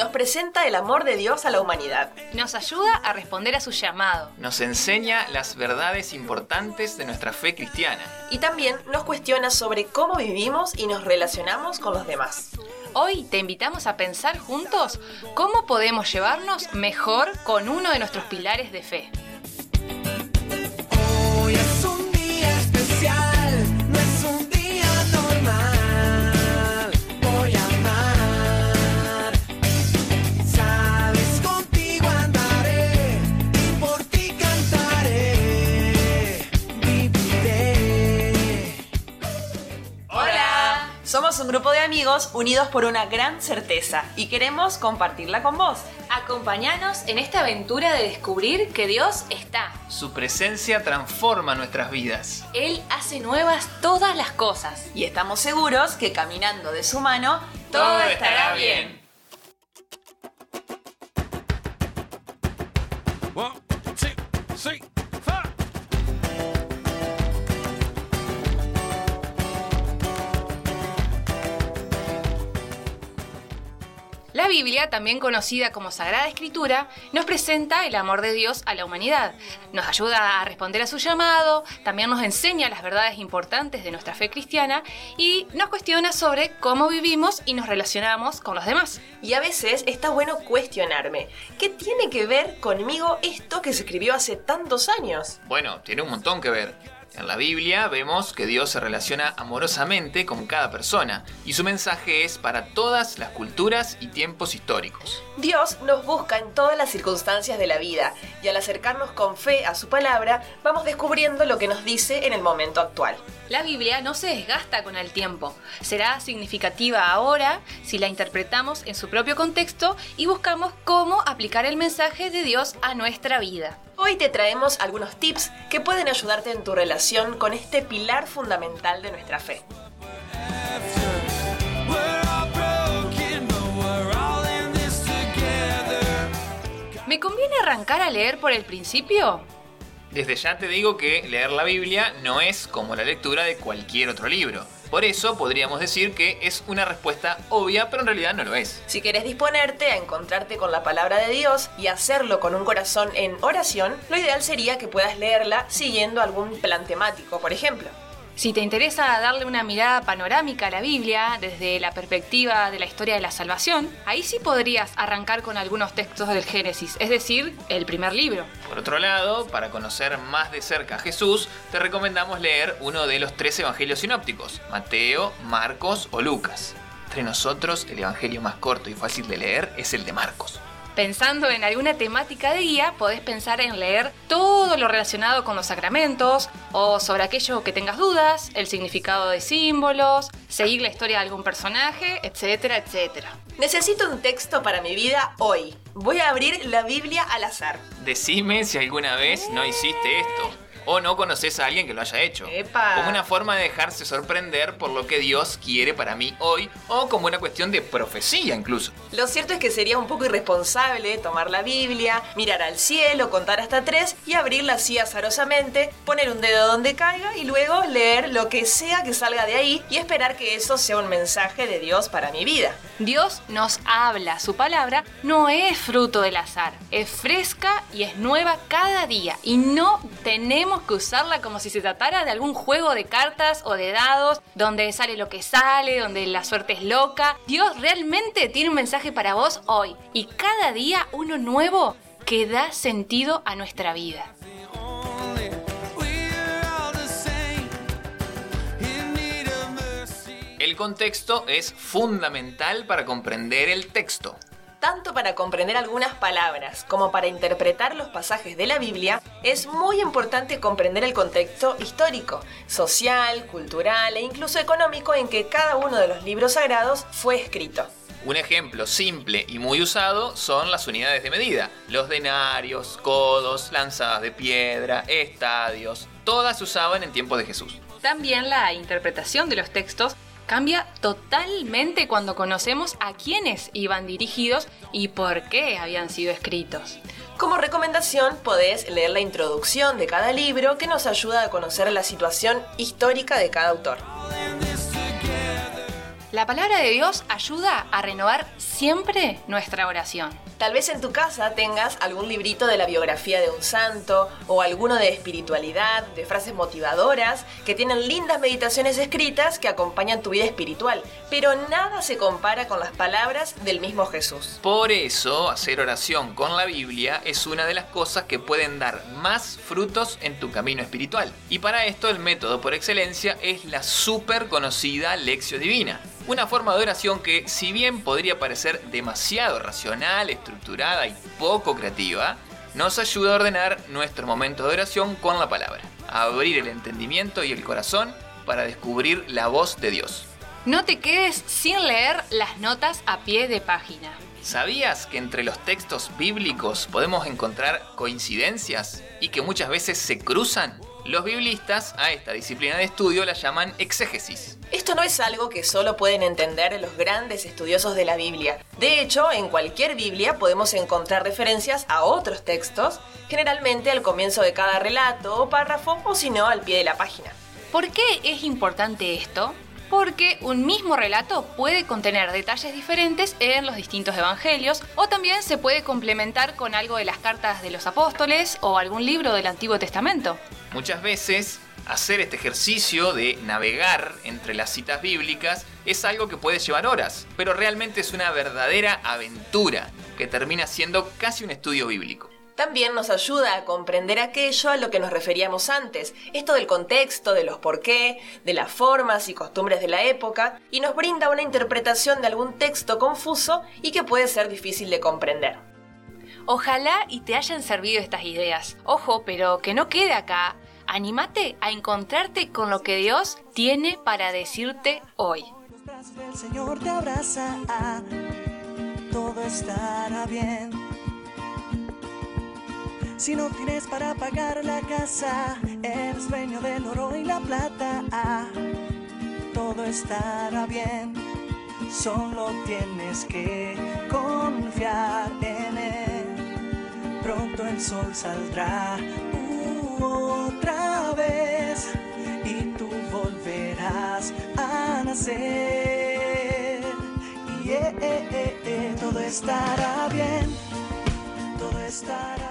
Nos presenta el amor de Dios a la humanidad. Nos ayuda a responder a su llamado. Nos enseña las verdades importantes de nuestra fe cristiana. Y también nos cuestiona sobre cómo vivimos y nos relacionamos con los demás. Hoy te invitamos a pensar juntos cómo podemos llevarnos mejor con uno de nuestros pilares de fe. Grupo de amigos unidos por una gran certeza y queremos compartirla con vos. Acompáñanos en esta aventura de descubrir que Dios está. Su presencia transforma nuestras vidas. Él hace nuevas todas las cosas. Y estamos seguros que caminando de su mano, Todo estará bien. One, two, three, Biblia, también conocida como Sagrada Escritura, nos presenta el amor de Dios a la humanidad. Nos ayuda a responder a su llamado, también nos enseña las verdades importantes de nuestra fe cristiana y nos cuestiona sobre cómo vivimos y nos relacionamos con los demás. Y a veces está bueno cuestionarme, ¿qué tiene que ver conmigo esto que se escribió hace tantos años? Bueno, tiene un montón que ver. En la Biblia vemos que Dios se relaciona amorosamente con cada persona y su mensaje es para todas las culturas y tiempos históricos. Dios nos busca en todas las circunstancias de la vida y al acercarnos con fe a su palabra, vamos descubriendo lo que nos dice en el momento actual. La Biblia no se desgasta con el tiempo. Será significativa ahora si la interpretamos en su propio contexto y buscamos cómo aplicar el mensaje de Dios a nuestra vida. Hoy te traemos algunos tips que pueden ayudarte en tu relación con este pilar fundamental de nuestra fe. ¿Me conviene arrancar a leer por el principio? Desde ya te digo que leer la Biblia no es como la lectura de cualquier otro libro. Por eso podríamos decir que es una respuesta obvia, pero en realidad no lo es. Si querés disponerte a encontrarte con la palabra de Dios y hacerlo con un corazón en oración, lo ideal sería que puedas leerla siguiendo algún plan temático, por ejemplo. Si te interesa darle una mirada panorámica a la Biblia desde la perspectiva de la historia de la salvación, ahí sí podrías arrancar con algunos textos del Génesis, es decir, el primer libro. Por otro lado, para conocer más de cerca a Jesús, te recomendamos leer uno de los tres evangelios sinópticos, Mateo, Marcos o Lucas. Entre nosotros, el evangelio más corto y fácil de leer es el de Marcos. Pensando en alguna temática de guía, podés pensar en leer todo lo relacionado con los sacramentos o sobre aquello que tengas dudas, el significado de símbolos, seguir la historia de algún personaje, etcétera, etcétera. Necesito un texto para mi vida hoy. Voy a abrir la Biblia al azar. Decime si alguna vez no hiciste esto. O no conoces a alguien que lo haya hecho. Epa. Como una forma de dejarse sorprender por lo que Dios quiere para mí hoy. O como una cuestión de profecía incluso. Lo cierto es que sería un poco irresponsable tomar la Biblia, mirar al cielo, contar hasta tres y abrirla así azarosamente, poner un dedo donde caiga y luego leer lo que sea que salga de ahí y esperar que eso sea un mensaje de Dios para mi vida. Dios nos habla, su palabra no es fruto del azar, es fresca y es nueva cada día y no tenemos que usarla como si se tratara de algún juego de cartas o de dados donde sale lo que sale, donde la suerte es loca. Dios realmente tiene un mensaje para vos hoy y cada día uno nuevo que da sentido a nuestra vida. Contexto es fundamental para comprender el texto. Tanto para comprender algunas palabras como para interpretar los pasajes de la Biblia, es muy importante comprender el contexto histórico, social, cultural e incluso económico en que cada uno de los libros sagrados fue escrito. Un ejemplo simple y muy usado son las unidades de medida. Los denarios, codos, lanzadas de piedra, estadios. Todas se usaban en tiempos de Jesús. También la interpretación de los textos cambia totalmente cuando conocemos a quiénes iban dirigidos y por qué habían sido escritos. Como recomendación, podés leer la introducción de cada libro que nos ayuda a conocer la situación histórica de cada autor. La palabra de Dios ayuda a renovar siempre nuestra oración. Tal vez en tu casa tengas algún librito de la biografía de un santo o alguno de espiritualidad, de frases motivadoras, que tienen lindas meditaciones escritas que acompañan tu vida espiritual, pero nada se compara con las palabras del mismo Jesús. Por eso, hacer oración con la Biblia es una de las cosas que pueden dar más frutos en tu camino espiritual. Y para esto el método por excelencia es la súper conocida Lección Divina. Una forma de oración que, si bien podría parecer demasiado racional, estructurada y poco creativa, nos ayuda a ordenar nuestro momento de oración con la palabra, a abrir el entendimiento y el corazón para descubrir la voz de Dios. No te quedes sin leer las notas a pie de página. ¿Sabías que entre los textos bíblicos podemos encontrar coincidencias y que muchas veces se cruzan? Los biblistas a esta disciplina de estudio la llaman exégesis. Esto no es algo que solo pueden entender los grandes estudiosos de la Biblia. De hecho, en cualquier Biblia podemos encontrar referencias a otros textos, generalmente al comienzo de cada relato o párrafo o si no al pie de la página. ¿Por qué es importante esto? Porque un mismo relato puede contener detalles diferentes en los distintos evangelios o también se puede complementar con algo de las cartas de los apóstoles o algún libro del Antiguo Testamento. Muchas veces hacer este ejercicio de navegar entre las citas bíblicas es algo que puede llevar horas, pero realmente es una verdadera aventura que termina siendo casi un estudio bíblico. También nos ayuda a comprender aquello a lo que nos referíamos antes, esto del contexto, de los por qué, de las formas y costumbres de la época, y nos brinda una interpretación de algún texto confuso y que puede ser difícil de comprender. Ojalá y te hayan servido estas ideas. Ojo, pero que no quede acá. Anímate a encontrarte con lo que Dios tiene para decirte hoy. Del Señor te abraza, todo estará bien. Si no tienes para pagar la casa, eres dueño del oro y la plata, todo estará bien. Solo tienes que confiar en él. Pronto el sol saldrá otra vez y tú volverás a nacer. Y eh, eh, eh, todo estará bien, todo estará